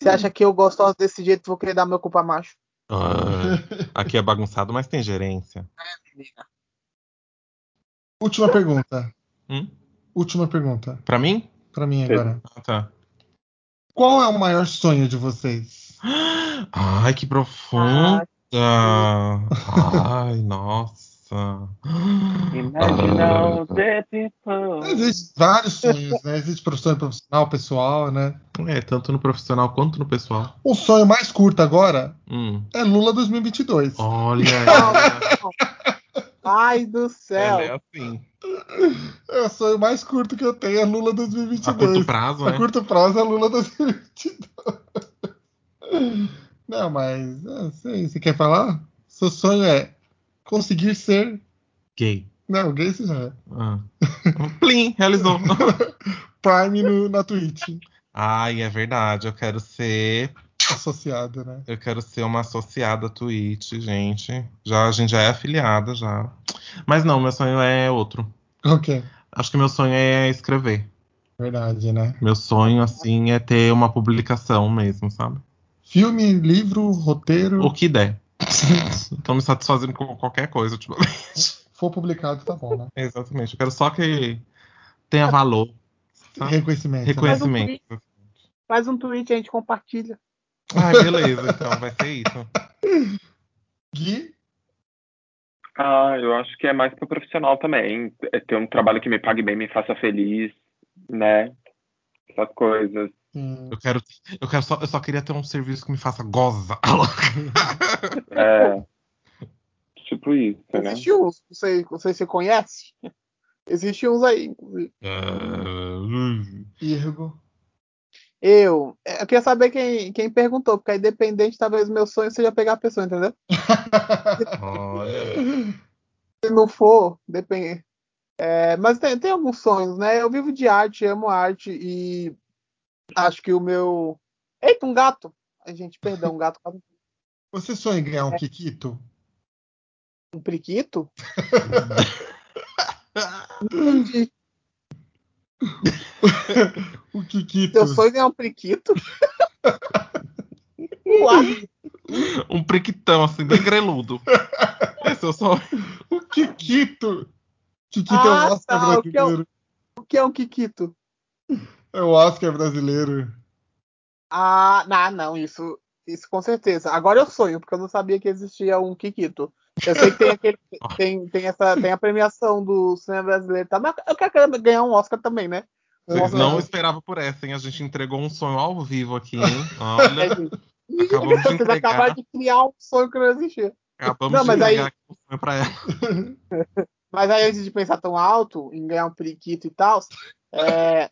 Você acha que eu gostoso desse jeito, vou querer dar meu culpa macho? Ah, aqui é bagunçado, mas tem gerência. Última pergunta. Hum? Última pergunta. Pra mim? Pra mim agora. Ah, tá. Qual é o maior sonho de vocês? Ai, que profunda. Ai, nossa. Imagine all the people. Existem vários sonhos, né? Existe sonho profissional, pessoal, né? É, tanto no profissional quanto no pessoal. O sonho mais curto agora Hum. é Lula 2022. Olha, Ai do céu. ela é assim. É o sonho mais curto que eu tenho, é Lula A 2022. curto prazo, A né? curto prazo é Lula 2022. Não, mas sei, você quer falar? Seu sonho é conseguir ser. Gay. Não, gay você já é. Ah. Plim, realizou. Prime no, na Twitch. Ai, é verdade. Eu quero ser. Associado, né? Eu quero ser uma associada à Twitch, gente. Já, a gente já é afiliada já. Mas não, meu sonho é outro. Ok. Acho que meu sonho é escrever. Verdade, né? Meu sonho, assim, é ter uma publicação mesmo, sabe? Filme, livro, roteiro. O que der. Tô me satisfazendo com qualquer coisa ultimamente. Se for publicado, tá bom, né? Exatamente. Eu quero só que tenha valor. Tá. Reconhecimento. né? Reconhecimento. Faz um tweet, a gente compartilha. Ai, beleza, então vai ser isso. Gui, Ah, eu acho que é mais pro profissional também. É ter um trabalho que me pague bem, me faça feliz, né? Essas coisas. Eu quero, eu quero só, eu só queria ter um serviço que me faça goza. É. tipo isso, né? Existe uns, não sei, não sei se você conhece. Existe uns aí, inclusive. Irgo. Eu, eu queria saber quem, quem perguntou, porque aí dependente, talvez meu sonho seja pegar a pessoa, entendeu? Se não for, depende. É, mas tem, tem alguns sonhos, né? Eu vivo de arte, amo arte e acho que o meu. Eita, um gato! Ai, gente, perdão, um gato. Você sonha em ganhar um Kikito? Um periquito? Não entendi. o Kikito. Seu sonho é ganhar um periquito? Uai, Um priquitão, assim, bem greludo. Esse é o sonho. O Kikito. Kikito Ah, é o Oscar tá, o que é o que é um Kikito? É o Oscar brasileiro. Ah, não, não, isso, isso com certeza. Agora eu sonho, porque eu não sabia que existia um Kikito. Eu sei que tem aquele, tem, tem essa, tem a premiação do cinema brasileiro, tá? Mas eu quero ganhar um Oscar também, né? Um Vocês Oscar- não esperavam por essa, hein? A gente entregou um sonho ao vivo aqui, hein? Olha, É, gente. Acabamos de Vocês entregar. acabaram de criar um sonho que não existia. acabamos Não, de mas aí- entregar aqui um sonho pra ela. Mas aí, antes de pensar tão alto em ganhar um periquito e tal, é,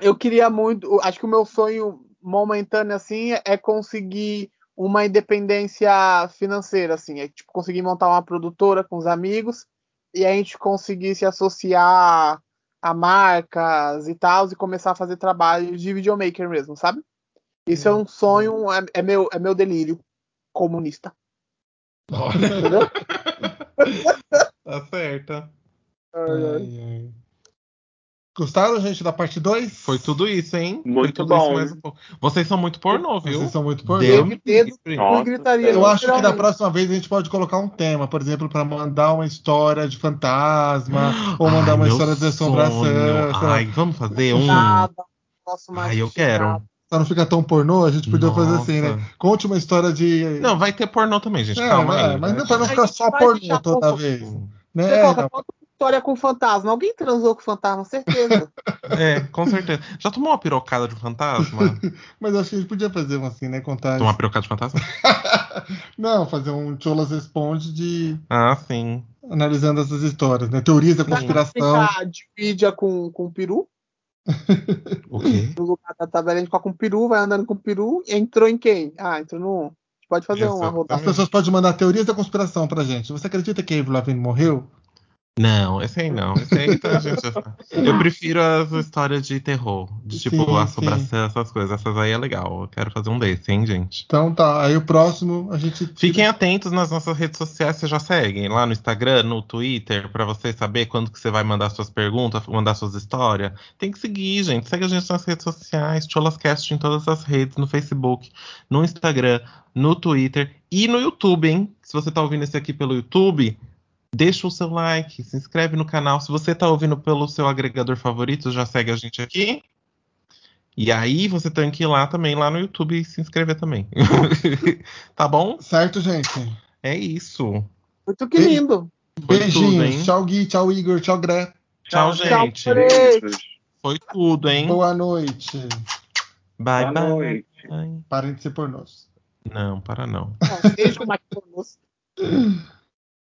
eu queria muito. Acho que o meu sonho momentâneo assim é conseguir uma independência financeira, assim, é tipo conseguir montar uma produtora com os amigos e a gente conseguir se associar a marcas e tal e começar a fazer trabalhos de videomaker mesmo, sabe? Isso é um sonho, é, é meu, é meu delírio comunista. Entendeu? Tá certa. Ai, ai. Gostaram, gente, da parte 2? Foi tudo isso, hein? Muito tudo bom. um. Vocês são muito pornô, viu? Vocês são muito pornô. Deus Teve dedo livre. Nossa, e gritaria. Eu acho que da próxima vez a gente pode colocar um tema, por exemplo, para mandar uma história de fantasma, ou mandar Ai, uma história de assombração. Ai, vamos fazer um. Nada, posso mais Ai, eu quero. Pra não ficar tão pornô, a gente podia fazer assim, Nossa. né? Conte uma história de. Não, vai ter pornô também, gente. É, Calma é, aí. mas né? não, pra não ficar só pornô toda pouco. vez. Você Né? coloca foto de história com fantasma. Alguém transou com fantasma, certeza. É, com certeza. Já tomou uma pirocada de fantasma? mas acho que a gente podia fazer um assim, né? Contar. Tomar uma pirocada de fantasma? Não, fazer um Cholas Responde de Ah, sim. analisando essas histórias, né? Teorias da conspiração. Ficar de mídia com, com peru. O quê? No lugar da tabela, a gente coloca um peru, vai andando com peru. E entrou em quem? Ah, entrou no. A gente pode fazer uma Exatamente. rodada. As pessoas podem mandar teorias da conspiração pra gente. Você acredita que a Avril Lavigne morreu? Não, esse aí não. Esse aí tá, gente. Eu prefiro as histórias de terror. De tipo, Sim, assombração, essas coisas. Essas aí é legal. Eu quero fazer um desse, hein, gente? Então tá, aí o próximo a gente. Fiquem atentos nas nossas redes sociais, vocês já seguem lá no Instagram, no Twitter, pra você saber quando que você vai mandar suas perguntas, mandar suas histórias. Tem que seguir, gente. Segue a gente nas redes sociais, Cholascast em todas as redes, no Facebook, no Instagram, no Twitter e no YouTube, hein? Se você tá ouvindo esse aqui pelo YouTube, deixa o seu like, se inscreve no canal. Se você tá ouvindo pelo seu agregador favorito, já segue a gente aqui. E aí você tem que ir lá também, lá no YouTube e se inscrever também. tá bom? Certo, gente. É isso. Muito que lindo. Beijinhos. Tudo, tchau, Gui. Tchau, Igor. Tchau, Gré. Tchau, gente. Tchau, Foi tudo, hein? Boa noite. Bye, Boa bye. Noite. Parem de ser pornôs. Não, para não. Beijo com mais pornôs.